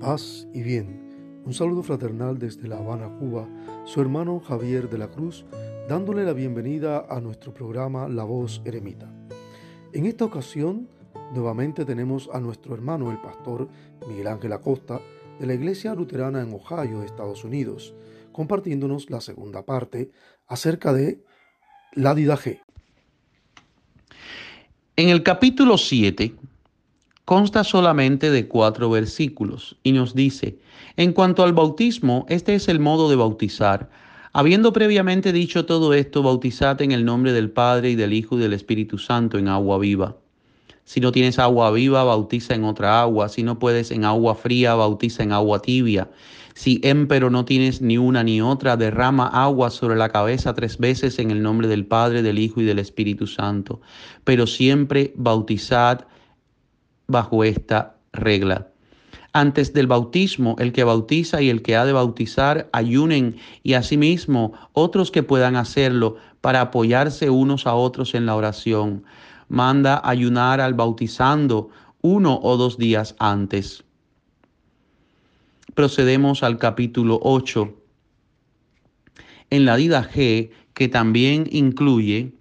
paz y bien. Un saludo fraternal desde La Habana, Cuba, su hermano Javier de la Cruz, dándole la bienvenida a nuestro programa La Voz Eremita. En esta ocasión, nuevamente tenemos a nuestro hermano, el pastor Miguel Ángel Acosta, de la Iglesia Luterana en Ohio, Estados Unidos, compartiéndonos la segunda parte acerca de la Didaje. En el capítulo 7 consta solamente de cuatro versículos y nos dice, en cuanto al bautismo, este es el modo de bautizar. Habiendo previamente dicho todo esto, bautizate en el nombre del Padre y del Hijo y del Espíritu Santo en agua viva. Si no tienes agua viva, bautiza en otra agua. Si no puedes en agua fría, bautiza en agua tibia. Si empero no tienes ni una ni otra, derrama agua sobre la cabeza tres veces en el nombre del Padre, del Hijo y del Espíritu Santo. Pero siempre bautizad bajo esta regla. Antes del bautismo, el que bautiza y el que ha de bautizar ayunen y asimismo otros que puedan hacerlo para apoyarse unos a otros en la oración. Manda ayunar al bautizando uno o dos días antes. Procedemos al capítulo 8. En la Dida G, que también incluye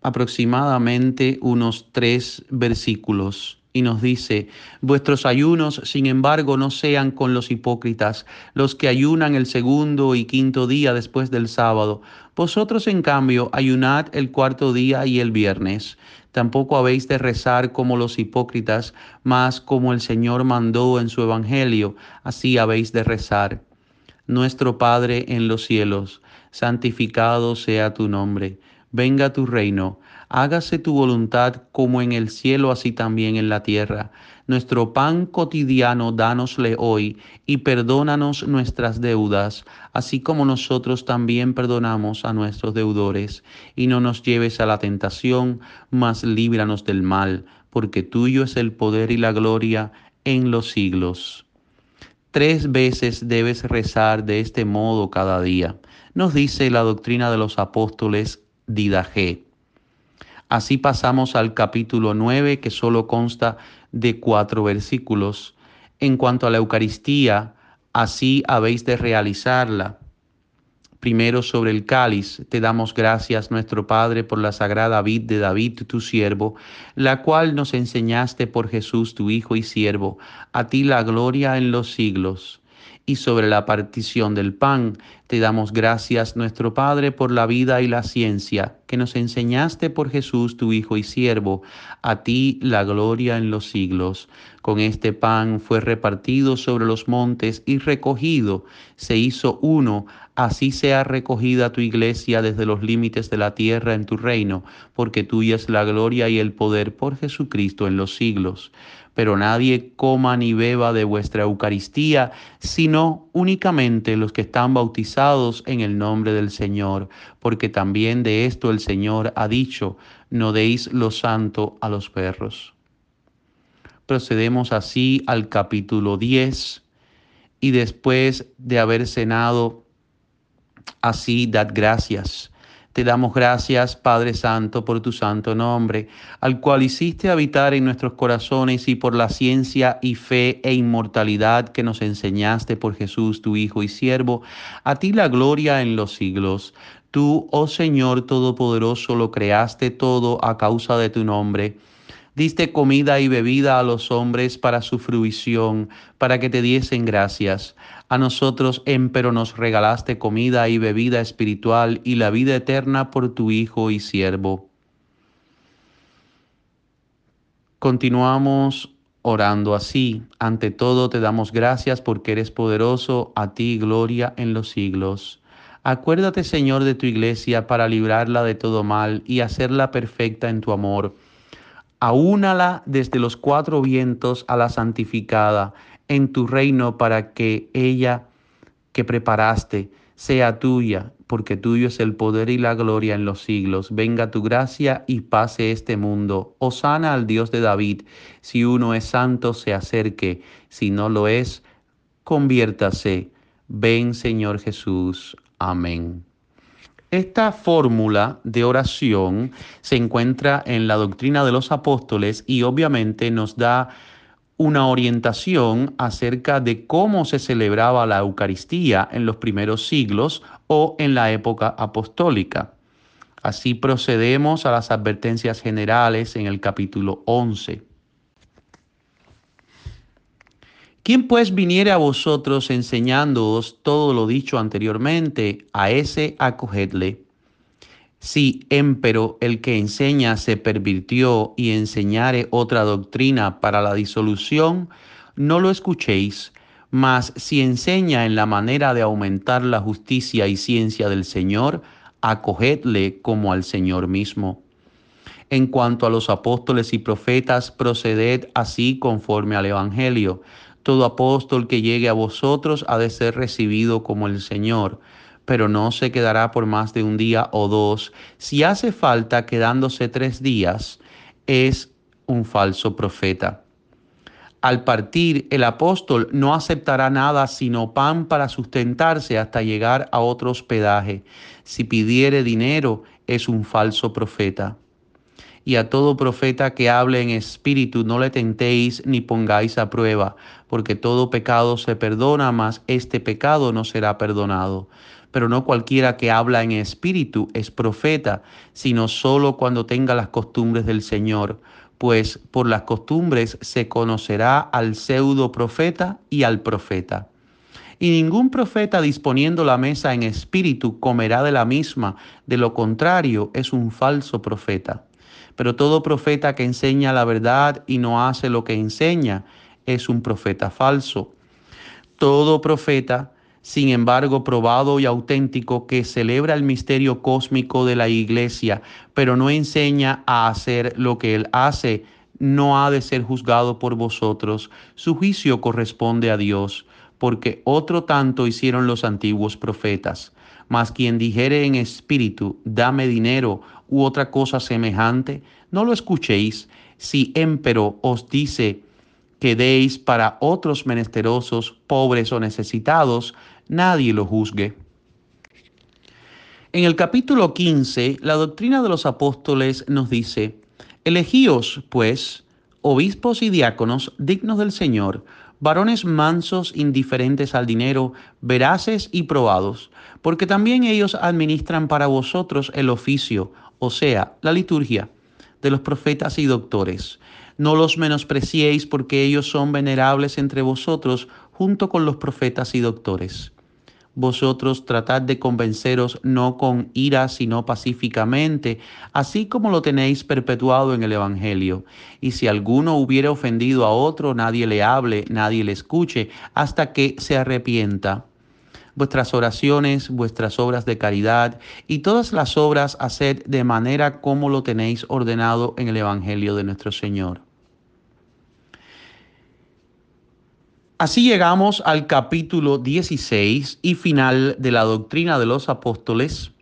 aproximadamente unos tres versículos y nos dice, vuestros ayunos, sin embargo, no sean con los hipócritas, los que ayunan el segundo y quinto día después del sábado. Vosotros, en cambio, ayunad el cuarto día y el viernes. Tampoco habéis de rezar como los hipócritas, mas como el Señor mandó en su Evangelio, así habéis de rezar. Nuestro Padre en los cielos, santificado sea tu nombre, venga tu reino hágase tu voluntad como en el cielo, así también en la tierra. Nuestro pan cotidiano, dánosle hoy, y perdónanos nuestras deudas, así como nosotros también perdonamos a nuestros deudores. Y no nos lleves a la tentación, mas líbranos del mal, porque tuyo es el poder y la gloria en los siglos. Tres veces debes rezar de este modo cada día. Nos dice la doctrina de los apóstoles Didaje. Así pasamos al capítulo 9, que solo consta de cuatro versículos. En cuanto a la Eucaristía, así habéis de realizarla. Primero sobre el cáliz, te damos gracias, nuestro Padre, por la sagrada vid de David, tu siervo, la cual nos enseñaste por Jesús, tu Hijo y siervo. A ti la gloria en los siglos y sobre la partición del pan. Te damos gracias, nuestro Padre, por la vida y la ciencia que nos enseñaste por Jesús, tu Hijo y siervo. A ti la gloria en los siglos. Con este pan fue repartido sobre los montes y recogido, se hizo uno. Así sea recogida tu iglesia desde los límites de la tierra en tu reino, porque tuya es la gloria y el poder por Jesucristo en los siglos pero nadie coma ni beba de vuestra Eucaristía, sino únicamente los que están bautizados en el nombre del Señor, porque también de esto el Señor ha dicho, no deis lo santo a los perros. Procedemos así al capítulo 10 y después de haber cenado, así dad gracias te damos gracias, Padre Santo, por tu santo nombre, al cual hiciste habitar en nuestros corazones y por la ciencia y fe e inmortalidad que nos enseñaste por Jesús, tu Hijo y siervo. A ti la gloria en los siglos. Tú, oh Señor Todopoderoso, lo creaste todo a causa de tu nombre Diste comida y bebida a los hombres para su fruición, para que te diesen gracias. A nosotros, empero, nos regalaste comida y bebida espiritual y la vida eterna por tu Hijo y siervo. Continuamos orando así. Ante todo te damos gracias porque eres poderoso, a ti gloria en los siglos. Acuérdate, Señor, de tu iglesia para librarla de todo mal y hacerla perfecta en tu amor aúnala desde los cuatro vientos a la santificada en tu reino para que ella que preparaste sea tuya, porque tuyo es el poder y la gloria en los siglos. Venga tu gracia y pase este mundo. Osana al Dios de David. Si uno es santo, se acerque. Si no lo es, conviértase. Ven, Señor Jesús. Amén. Esta fórmula de oración se encuentra en la doctrina de los apóstoles y obviamente nos da una orientación acerca de cómo se celebraba la Eucaristía en los primeros siglos o en la época apostólica. Así procedemos a las advertencias generales en el capítulo 11. ¿Quién pues viniere a vosotros enseñándoos todo lo dicho anteriormente? A ese acogedle. Si empero el que enseña se pervirtió y enseñare otra doctrina para la disolución, no lo escuchéis, mas si enseña en la manera de aumentar la justicia y ciencia del Señor, acogedle como al Señor mismo. En cuanto a los apóstoles y profetas, proceded así conforme al Evangelio. Todo apóstol que llegue a vosotros ha de ser recibido como el Señor pero no se quedará por más de un día o dos. Si hace falta quedándose tres días, es un falso profeta. Al partir, el apóstol no aceptará nada sino pan para sustentarse hasta llegar a otro hospedaje. Si pidiere dinero, es un falso profeta. Y a todo profeta que hable en espíritu no le tentéis ni pongáis a prueba, porque todo pecado se perdona, mas este pecado no será perdonado pero no cualquiera que habla en espíritu es profeta, sino solo cuando tenga las costumbres del Señor, pues por las costumbres se conocerá al pseudo profeta y al profeta. Y ningún profeta disponiendo la mesa en espíritu comerá de la misma, de lo contrario es un falso profeta. Pero todo profeta que enseña la verdad y no hace lo que enseña es un profeta falso. Todo profeta sin embargo probado y auténtico, que celebra el misterio cósmico de la iglesia, pero no enseña a hacer lo que él hace, no ha de ser juzgado por vosotros. Su juicio corresponde a Dios, porque otro tanto hicieron los antiguos profetas. Mas quien dijere en espíritu, dame dinero u otra cosa semejante, no lo escuchéis. Si empero os dice que deis para otros menesterosos, pobres o necesitados, nadie lo juzgue. En el capítulo 15, la doctrina de los apóstoles nos dice, elegíos, pues, obispos y diáconos dignos del Señor, varones mansos, indiferentes al dinero, veraces y probados, porque también ellos administran para vosotros el oficio, o sea, la liturgia, de los profetas y doctores. No los menospreciéis porque ellos son venerables entre vosotros junto con los profetas y doctores vosotros tratad de convenceros no con ira, sino pacíficamente, así como lo tenéis perpetuado en el Evangelio. Y si alguno hubiera ofendido a otro, nadie le hable, nadie le escuche, hasta que se arrepienta. Vuestras oraciones, vuestras obras de caridad y todas las obras haced de manera como lo tenéis ordenado en el Evangelio de nuestro Señor. Así llegamos al capítulo 16 y final de la doctrina de los apóstoles,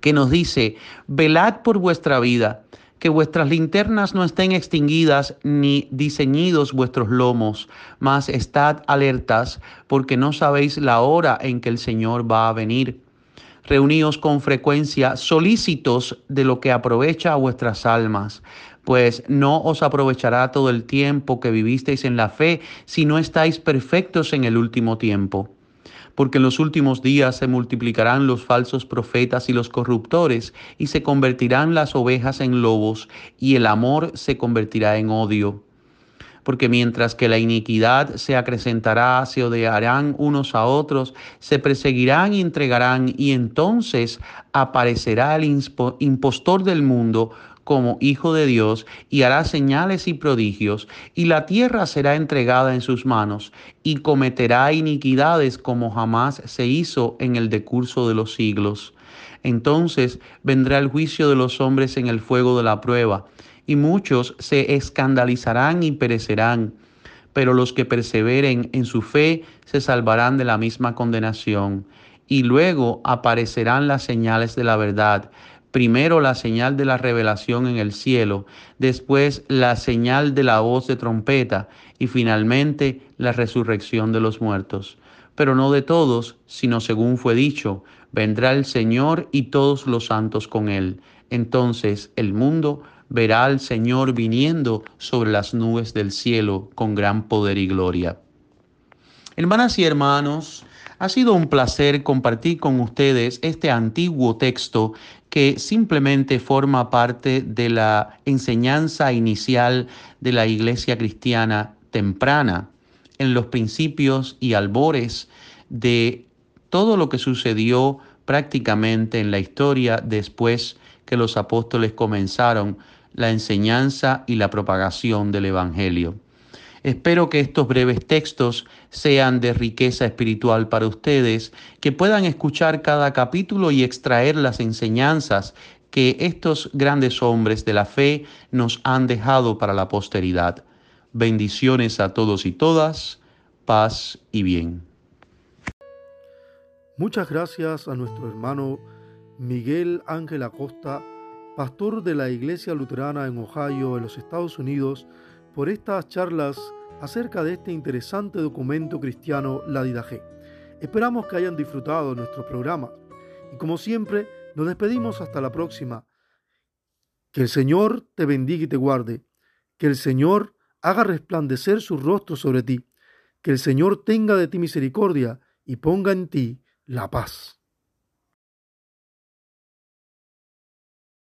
que nos dice, velad por vuestra vida, que vuestras linternas no estén extinguidas ni diseñidos vuestros lomos, mas estad alertas, porque no sabéis la hora en que el Señor va a venir. Reuníos con frecuencia, solícitos de lo que aprovecha a vuestras almas pues no os aprovechará todo el tiempo que vivisteis en la fe si no estáis perfectos en el último tiempo. Porque en los últimos días se multiplicarán los falsos profetas y los corruptores, y se convertirán las ovejas en lobos, y el amor se convertirá en odio. Porque mientras que la iniquidad se acrecentará, se odiarán unos a otros, se perseguirán y entregarán, y entonces aparecerá el impostor del mundo, como Hijo de Dios y hará señales y prodigios, y la tierra será entregada en sus manos, y cometerá iniquidades como jamás se hizo en el decurso de los siglos. Entonces vendrá el juicio de los hombres en el fuego de la prueba, y muchos se escandalizarán y perecerán, pero los que perseveren en su fe se salvarán de la misma condenación. Y luego aparecerán las señales de la verdad primero la señal de la revelación en el cielo, después la señal de la voz de trompeta y finalmente la resurrección de los muertos. Pero no de todos, sino según fue dicho, vendrá el Señor y todos los santos con él. Entonces el mundo verá al Señor viniendo sobre las nubes del cielo con gran poder y gloria. Hermanas y hermanos, ha sido un placer compartir con ustedes este antiguo texto que simplemente forma parte de la enseñanza inicial de la iglesia cristiana temprana, en los principios y albores de todo lo que sucedió prácticamente en la historia después que los apóstoles comenzaron la enseñanza y la propagación del Evangelio. Espero que estos breves textos sean de riqueza espiritual para ustedes, que puedan escuchar cada capítulo y extraer las enseñanzas que estos grandes hombres de la fe nos han dejado para la posteridad. Bendiciones a todos y todas, paz y bien. Muchas gracias a nuestro hermano Miguel Ángel Acosta, pastor de la Iglesia Luterana en Ohio, en los Estados Unidos, por estas charlas acerca de este interesante documento cristiano, la Didaje. Esperamos que hayan disfrutado nuestro programa y como siempre nos despedimos hasta la próxima. Que el Señor te bendiga y te guarde. Que el Señor haga resplandecer su rostro sobre ti. Que el Señor tenga de ti misericordia y ponga en ti la paz.